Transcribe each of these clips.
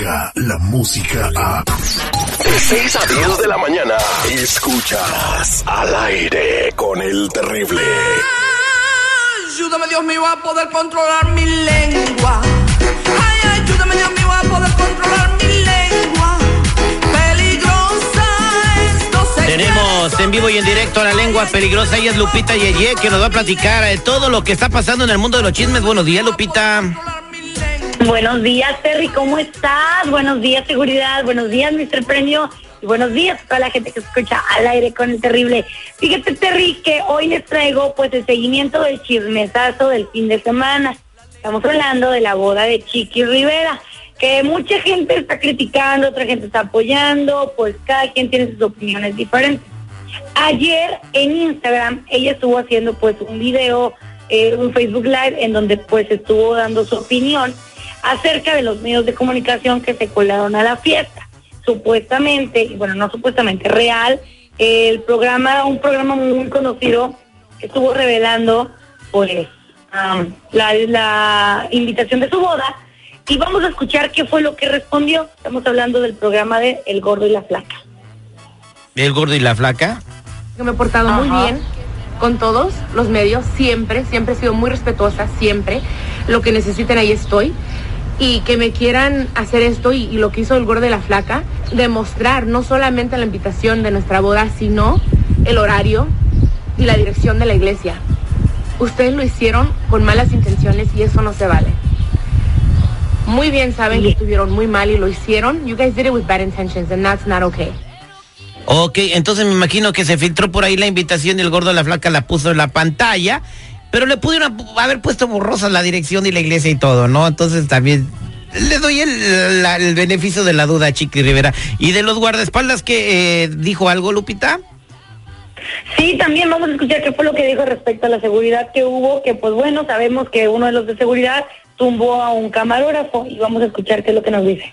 la música a... De 6 a 10 de la mañana, escuchas al aire con el terrible. Ayúdame Dios mío a poder controlar mi lengua. Ay, ayúdame Dios mío a poder controlar mi lengua. Peligrosa se Tenemos en vivo y en directo a la lengua peligrosa. Ella es Lupita Yeye, que nos va a platicar de todo lo que está pasando en el mundo de los chismes. Buenos días, Lupita. Buenos días, Terry, ¿cómo estás? Buenos días, seguridad. Buenos días, Mr. Premio. Y buenos días a toda la gente que escucha al aire con el terrible. Fíjate, Terry, que hoy les traigo pues el seguimiento del chismesazo del fin de semana. Estamos hablando de la boda de Chiqui Rivera, que mucha gente está criticando, otra gente está apoyando, pues cada quien tiene sus opiniones diferentes. Ayer en Instagram ella estuvo haciendo pues un video, eh, un Facebook Live en donde pues estuvo dando su opinión acerca de los medios de comunicación que se colaron a la fiesta. Supuestamente, y bueno, no supuestamente, real, el programa, un programa muy conocido, estuvo revelando pues la, la invitación de su boda y vamos a escuchar qué fue lo que respondió. Estamos hablando del programa de El Gordo y la Flaca. El gordo y la flaca. que me he portado muy bien con todos los medios, siempre, siempre he sido muy respetuosa, siempre. Lo que necesiten ahí estoy. Y que me quieran hacer esto y, y lo que hizo el gordo de la flaca, demostrar no solamente la invitación de nuestra boda, sino el horario y la dirección de la iglesia. Ustedes lo hicieron con malas intenciones y eso no se vale. Muy bien saben que estuvieron muy mal y lo hicieron. You guys did it with bad intentions and that's not okay. Ok, entonces me imagino que se filtró por ahí la invitación y el gordo de la flaca la puso en la pantalla, pero le pudieron haber puesto borrosas la dirección y la iglesia y todo, ¿no? Entonces también le doy el, la- el beneficio de la duda a Chiqui Rivera. ¿Y de los guardaespaldas que eh, dijo algo, Lupita? Sí, también vamos a escuchar qué fue lo que dijo respecto a la seguridad que hubo, que pues bueno, sabemos que uno de los de seguridad tumbó a un camarógrafo y vamos a escuchar qué es lo que nos dice.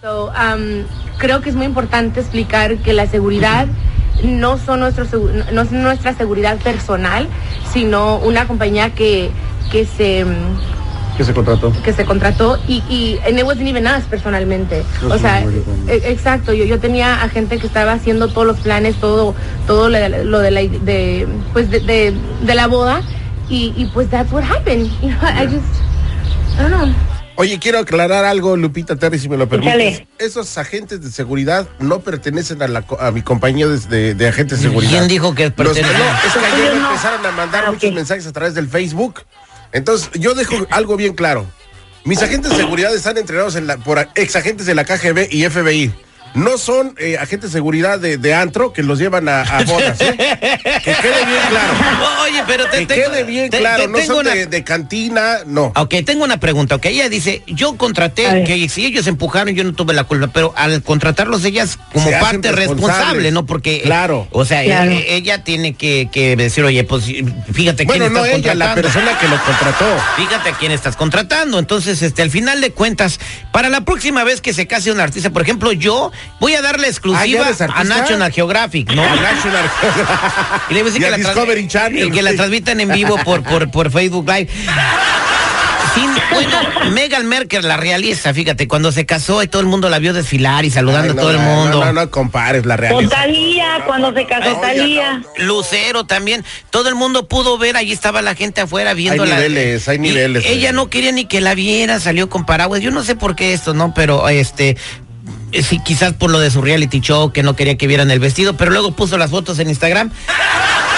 So, um, creo que es muy importante explicar que la seguridad no son nuestro no es nuestra seguridad personal, sino una compañía que que se que se contrató. que se contrató y, y and it wasn't even us personalmente. No o sea, e- exacto, yo, yo tenía a gente que estaba haciendo todos los planes, todo todo lo de, lo de la de pues de, de, de la boda y, y pues that's what happened. You know, I just I don't know. Oye, quiero aclarar algo, Lupita Terry, si me lo permites. Échale. Esos agentes de seguridad no pertenecen a, la, a mi compañía de, de- de agentes de seguridad. ¿Quién dijo que Los- pertenece? no, es que ayer no. empezaron a mandar Ah, muchos mensajes a través del Facebook. Entonces, yo dejo algo bien claro. Mis agentes de seguridad están entrenados en la, por ex agentes de la KGB y FBI. No son eh, agentes de seguridad de, de antro que los llevan a, a bodas. ¿eh? Que quede bien claro. Oye, pero te Que tengo- quede bien te- claro. te No son una- de, de cantina, no. Ok, tengo una pregunta. Ok, ella dice, yo contraté, que si ellos empujaron, yo no tuve la culpa, pero al contratarlos ellas como Se parte responsable. ¿no? Porque, eh, Claro. o sea, Claro. eh, ella tiene que, que decir, oye, pues fíjate Bueno, quién no estás ella, la contratando. persona que lo contrató. Fíjate a quién estás contratando. Entonces, este, al final de cuentas, para la próxima vez que se case un artista, por ejemplo, yo voy a darle exclusiva Ah, ¿ya eres a? National Geographic, ¿no? A National Y le voy a decir Y que a la, Discovery Channel, y que la transmitan en vivo por, por, por Facebook Live. Sin, bueno, Meghan Merkel, la realeza, fíjate, cuando se casó y todo el mundo la vio desfilar y saludando Ay, a no, todo el mundo. No, no, no compares la Con realidad. Talía, cuando se casó Talía. Lucero también, todo el mundo pudo ver, allí estaba la gente afuera viendo Hay niveles, hay niveles, Ella no quería ni que la viera, salió con paraguas. Yo no sé por qué esto, ¿no? Pero este sí, quizás por lo de su reality show, que no quería que vieran el vestido, pero luego puso las fotos en Instagram.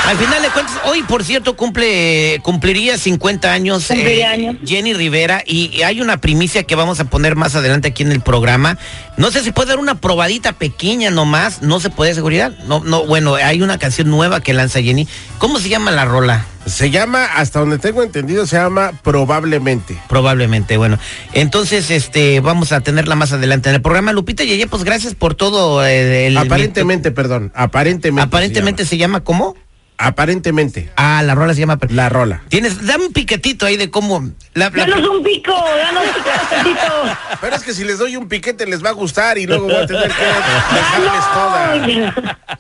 Al final de cuentas, hoy por cierto cumple cumpliría 50 años, eh, años. Jenny Rivera y, y hay una primicia que vamos a poner más adelante aquí en el programa. No sé si puede dar una probadita pequeña nomás, no se puede seguridad. No, no, bueno, hay una canción nueva que lanza Jenny. ¿Cómo se llama la rola? Se llama, hasta donde tengo entendido, se llama Probablemente. Probablemente, bueno. Entonces, este, vamos a tenerla más adelante en el programa. Lupita Yeye, pues gracias por todo. eh, el- Aparentemente, perdón, aparentemente. Aparentemente se llama, ¿cómo? Aparentemente, Ah, la rola se llama. la rola. Tienes, dame un piquetito ahí de cómo. La, la- Danos un pico, danos un pedacito. Pero es que si les doy un piquete les va a gustar y luego voy a tener que dejarles toda. Danos.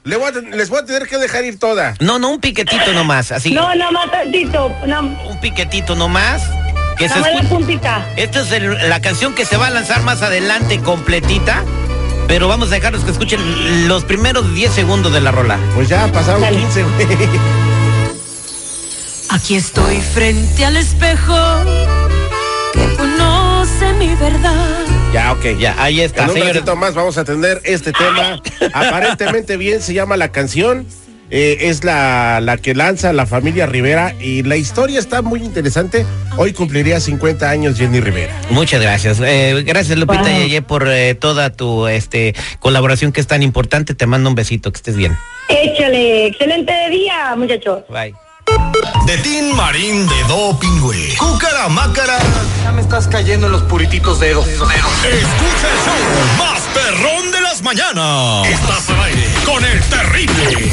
Le voy a ten- les voy a tener que dejar ir toda. no, no, un piquetito nomás, así. No, no, más tantito. No. Un piquetito nomás. Que se la escu- puntita. Esta es el- la canción que se va a lanzar más adelante completita, pero vamos a dejarlos que escuchen los primeros 10 segundos de la rola. Pues ya pasaron Dale. 15, güey. Aquí estoy frente al espejo que conoce mi verdad. Ya, ok. Ya, ahí está, En un señores. ratito más vamos a atender este tema. Aparentemente bien se llama la canción. Eh, es la, la que lanza la familia Rivera y la historia está muy interesante. Hoy cumpliría 50 años Jenny Rivera. Muchas gracias. Eh, gracias Lupita Wow. Yeye por eh, toda tu este colaboración que es tan importante. Te mando un besito, que estés bien. Échale. Excelente día, muchachos. Bye. De Tin Marín de Dopingüe. Cúcara Mácara. Ya me estás cayendo en los purititos dedos. Escucha el show más perrón de las mañanas. Estás al aire con el terrible.